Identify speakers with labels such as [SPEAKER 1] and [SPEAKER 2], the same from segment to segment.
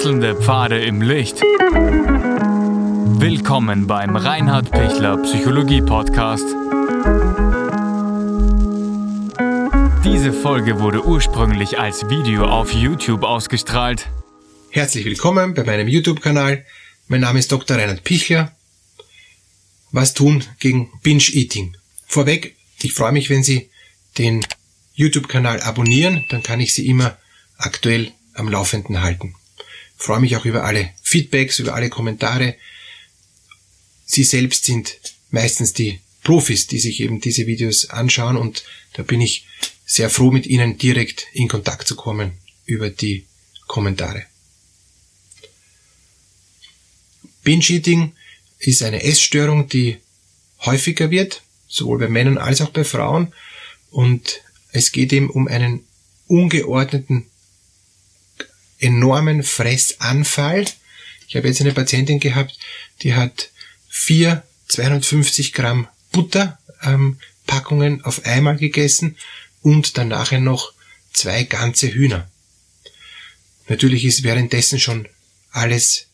[SPEAKER 1] Wechselnde Pfade im Licht. Willkommen beim Reinhard Pichler Psychologie Podcast. Diese Folge wurde ursprünglich als Video auf YouTube ausgestrahlt.
[SPEAKER 2] Herzlich willkommen bei meinem YouTube-Kanal. Mein Name ist Dr. Reinhard Pichler. Was tun gegen Binge-Eating? Vorweg, ich freue mich, wenn Sie den YouTube-Kanal abonnieren, dann kann ich Sie immer aktuell am Laufenden halten. Freue mich auch über alle Feedbacks, über alle Kommentare. Sie selbst sind meistens die Profis, die sich eben diese Videos anschauen und da bin ich sehr froh, mit Ihnen direkt in Kontakt zu kommen über die Kommentare. Binge-Eating ist eine Essstörung, die häufiger wird, sowohl bei Männern als auch bei Frauen und es geht eben um einen ungeordneten enormen Fressanfall. Ich habe jetzt eine Patientin gehabt, die hat vier 250 Gramm Butter ähm, auf einmal gegessen und dann nachher noch zwei ganze Hühner. Natürlich ist währenddessen schon alles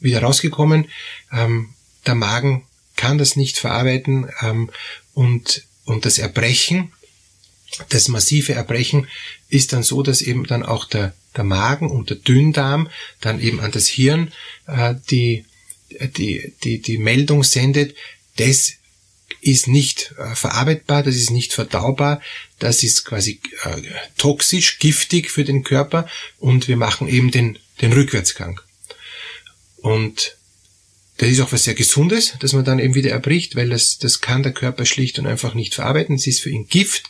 [SPEAKER 2] wieder rausgekommen. Ähm, der Magen kann das nicht verarbeiten ähm, und, und das Erbrechen, das massive Erbrechen ist dann so, dass eben dann auch der der Magen und der Dünndarm dann eben an das Hirn äh, die, die, die, die Meldung sendet, das ist nicht äh, verarbeitbar, das ist nicht verdaubar, das ist quasi äh, toxisch, giftig für den Körper und wir machen eben den, den Rückwärtsgang. Und das ist auch was sehr Gesundes, dass man dann eben wieder erbricht, weil das, das kann der Körper schlicht und einfach nicht verarbeiten. Es ist für ihn Gift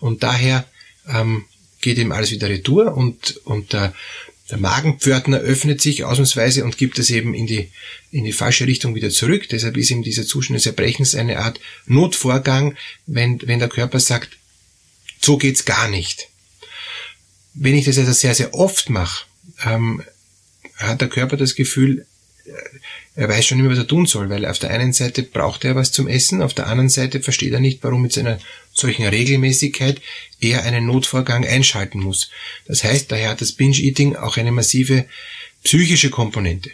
[SPEAKER 2] und daher ähm, geht eben alles wieder retour und, und der, der Magenpförtner öffnet sich ausnahmsweise und gibt es eben in die, in die falsche Richtung wieder zurück. Deshalb ist eben dieser Zustand des Erbrechens eine Art Notvorgang, wenn, wenn der Körper sagt, so geht's gar nicht. Wenn ich das also sehr, sehr oft mache, ähm, hat der Körper das Gefühl, äh, er weiß schon immer, was er tun soll, weil auf der einen Seite braucht er was zum Essen, auf der anderen Seite versteht er nicht, warum mit seiner solchen Regelmäßigkeit er einen Notvorgang einschalten muss. Das heißt, daher hat das Binge-Eating auch eine massive psychische Komponente.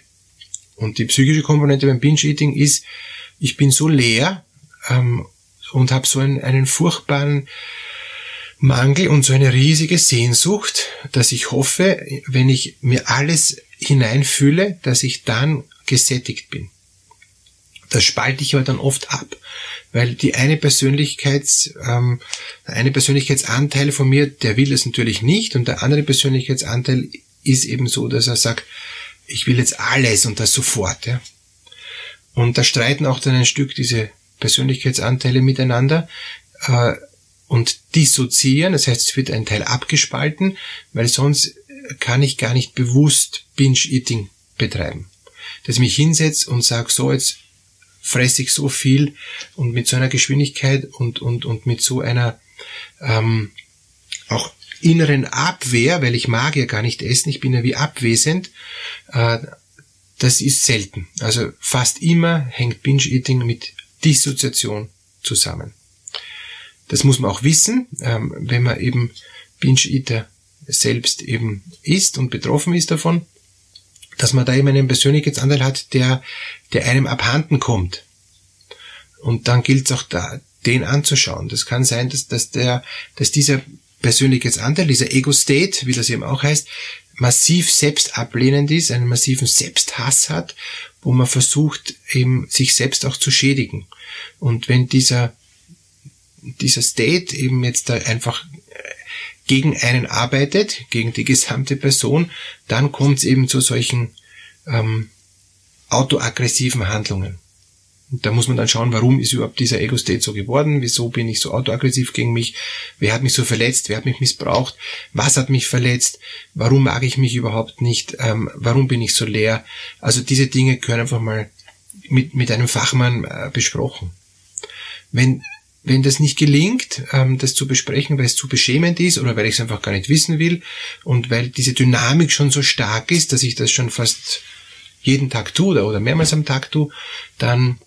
[SPEAKER 2] Und die psychische Komponente beim Binge-Eating ist, ich bin so leer ähm, und habe so einen, einen furchtbaren Mangel und so eine riesige Sehnsucht, dass ich hoffe, wenn ich mir alles hineinfühle, dass ich dann gesättigt bin. Das spalte ich aber dann oft ab, weil die eine Persönlichkeits, ähm, der eine Persönlichkeitsanteil von mir, der will es natürlich nicht und der andere Persönlichkeitsanteil ist eben so, dass er sagt, ich will jetzt alles und das sofort. Ja. Und da streiten auch dann ein Stück diese Persönlichkeitsanteile miteinander äh, und dissoziieren, das heißt, es wird ein Teil abgespalten, weil sonst kann ich gar nicht bewusst Binge-Eating betreiben dass ich mich hinsetze und sage, so jetzt fresse ich so viel und mit so einer Geschwindigkeit und, und, und mit so einer ähm, auch inneren Abwehr, weil ich mag ja gar nicht essen, ich bin ja wie abwesend, äh, das ist selten. Also fast immer hängt Binge-Eating mit Dissoziation zusammen. Das muss man auch wissen, ähm, wenn man eben Binge-Eater selbst eben ist und betroffen ist davon dass man da eben einen Persönlichkeitsanteil hat, der, der einem abhanden kommt. Und dann gilt es auch da, den anzuschauen. Das kann sein, dass, dass der, dass dieser Persönlichkeitsanteil, dieser Ego-State, wie das eben auch heißt, massiv selbst ablehnend ist, einen massiven Selbsthass hat, wo man versucht, eben sich selbst auch zu schädigen. Und wenn dieser, dieser State eben jetzt da einfach gegen einen arbeitet, gegen die gesamte Person, dann kommt es eben zu solchen ähm, autoaggressiven Handlungen. Da muss man dann schauen, warum ist überhaupt dieser Ego-State so geworden, wieso bin ich so autoaggressiv gegen mich, wer hat mich so verletzt, wer hat mich missbraucht, was hat mich verletzt, warum mag ich mich überhaupt nicht, ähm, warum bin ich so leer. Also diese Dinge können einfach mal mit, mit einem Fachmann äh, besprochen. Wenn wenn das nicht gelingt, ähm, das zu besprechen, weil es zu beschämend ist oder weil ich es einfach gar nicht wissen will und weil diese Dynamik schon so stark ist, dass ich das schon fast jeden Tag tue oder mehrmals am Tag tue, dann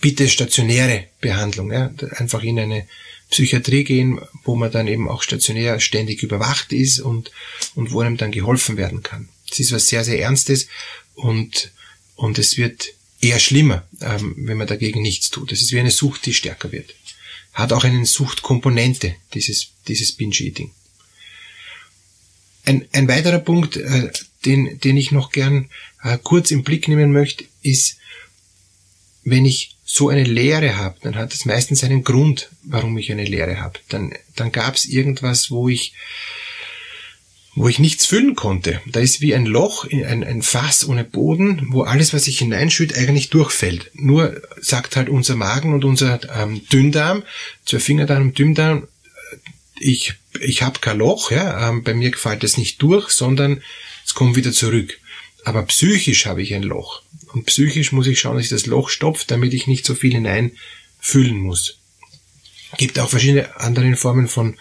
[SPEAKER 2] bitte stationäre Behandlung. Ja? Einfach in eine Psychiatrie gehen, wo man dann eben auch stationär ständig überwacht ist und, und wo einem dann geholfen werden kann. Es ist was sehr, sehr Ernstes und, und es wird eher schlimmer, ähm, wenn man dagegen nichts tut. Es ist wie eine Sucht, die stärker wird. Hat auch eine Suchtkomponente, dieses, dieses Binge-Eating. Ein, ein weiterer Punkt, äh, den, den ich noch gern äh, kurz im Blick nehmen möchte, ist, wenn ich so eine Lehre habe, dann hat es meistens einen Grund, warum ich eine Lehre habe. Dann, dann gab es irgendwas, wo ich wo ich nichts füllen konnte. Da ist wie ein Loch, ein, ein Fass ohne Boden, wo alles, was ich hineinschütt, eigentlich durchfällt. Nur sagt halt unser Magen und unser ähm, Dünndarm, zwei Fingerdarm Dünndarm, äh, ich, ich habe kein Loch, ja, ähm, bei mir fällt es nicht durch, sondern es kommt wieder zurück. Aber psychisch habe ich ein Loch. Und psychisch muss ich schauen, dass ich das Loch stopfe, damit ich nicht so viel hineinfüllen muss. Gibt auch verschiedene andere Formen von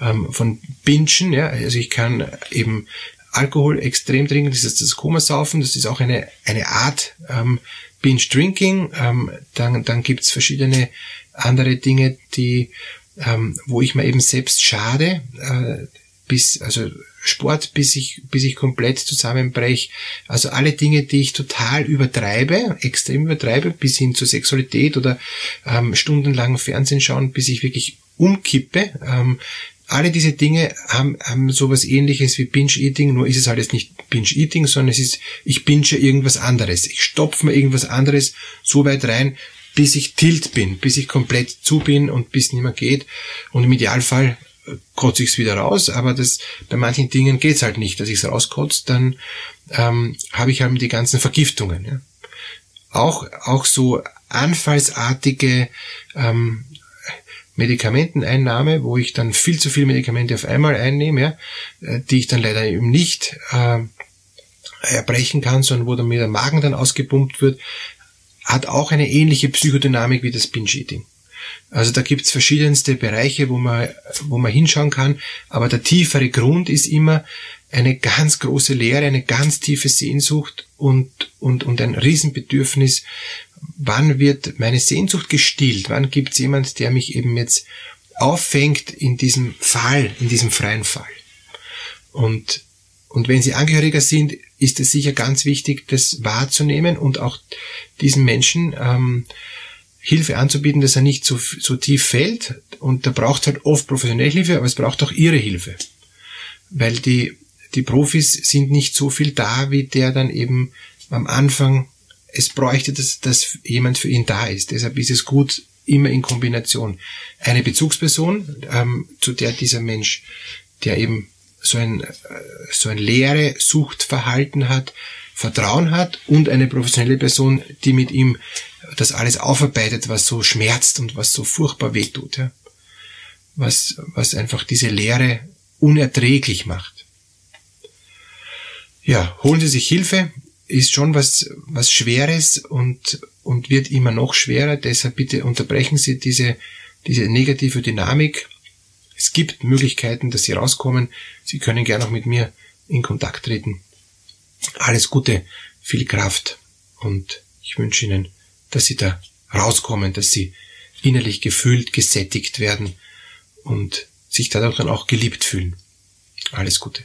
[SPEAKER 2] ähm, von Bingen, ja, also ich kann eben Alkohol extrem trinken, das ist das Komasaufen, das ist auch eine, eine Art ähm, Binge-Drinking. Ähm, dann dann gibt's verschiedene andere Dinge, die, ähm, wo ich mir eben selbst schade, äh, bis, also Sport, bis ich, bis ich komplett zusammenbreche. Also alle Dinge, die ich total übertreibe, extrem übertreibe, bis hin zur Sexualität oder ähm, stundenlang Fernsehen schauen, bis ich wirklich umkippe. Ähm, alle diese Dinge haben, haben sowas ähnliches wie Binge-Eating, nur ist es halt jetzt nicht Binge-Eating, sondern es ist, ich binge irgendwas anderes. Ich stopfe mir irgendwas anderes so weit rein, bis ich tilt bin, bis ich komplett zu bin und bis nicht mehr geht. Und im Idealfall äh, kotze ich es wieder raus, aber das bei manchen Dingen geht's halt nicht, dass ich es rauskotze, dann ähm, habe ich halt die ganzen Vergiftungen. Ja. Auch, auch so anfallsartige ähm, Medikamenteneinnahme, wo ich dann viel zu viele Medikamente auf einmal einnehme, ja, äh, die ich dann leider eben nicht äh, erbrechen kann, sondern wo dann mir der Magen dann ausgepumpt wird, hat auch eine ähnliche Psychodynamik wie das Binge-Eating. Also da gibt's verschiedenste Bereiche, wo man, wo man hinschauen kann, aber der tiefere Grund ist immer eine ganz große Leere, eine ganz tiefe Sehnsucht und, und, und ein Riesenbedürfnis wann wird meine Sehnsucht gestillt? Wann gibt es jemand, der mich eben jetzt auffängt in diesem Fall, in diesem freien Fall? Und, und wenn Sie Angehöriger sind, ist es sicher ganz wichtig, das wahrzunehmen und auch diesen Menschen ähm, Hilfe anzubieten, dass er nicht so, so tief fällt. Und da braucht halt oft professionelle Hilfe, aber es braucht auch Ihre Hilfe. Weil die, die Profis sind nicht so viel da, wie der dann eben am Anfang es bräuchte, dass, dass jemand für ihn da ist. Deshalb ist es gut, immer in Kombination. Eine Bezugsperson, ähm, zu der dieser Mensch, der eben so ein, äh, so ein leere Suchtverhalten hat, Vertrauen hat und eine professionelle Person, die mit ihm das alles aufarbeitet, was so schmerzt und was so furchtbar wehtut. Ja? Was, was einfach diese Leere unerträglich macht. Ja, holen Sie sich Hilfe, ist schon was, was Schweres und, und wird immer noch schwerer. Deshalb bitte unterbrechen Sie diese, diese negative Dynamik. Es gibt Möglichkeiten, dass Sie rauskommen. Sie können gerne auch mit mir in Kontakt treten. Alles Gute, viel Kraft und ich wünsche Ihnen, dass Sie da rauskommen, dass Sie innerlich gefühlt, gesättigt werden und sich dadurch dann auch geliebt fühlen. Alles Gute.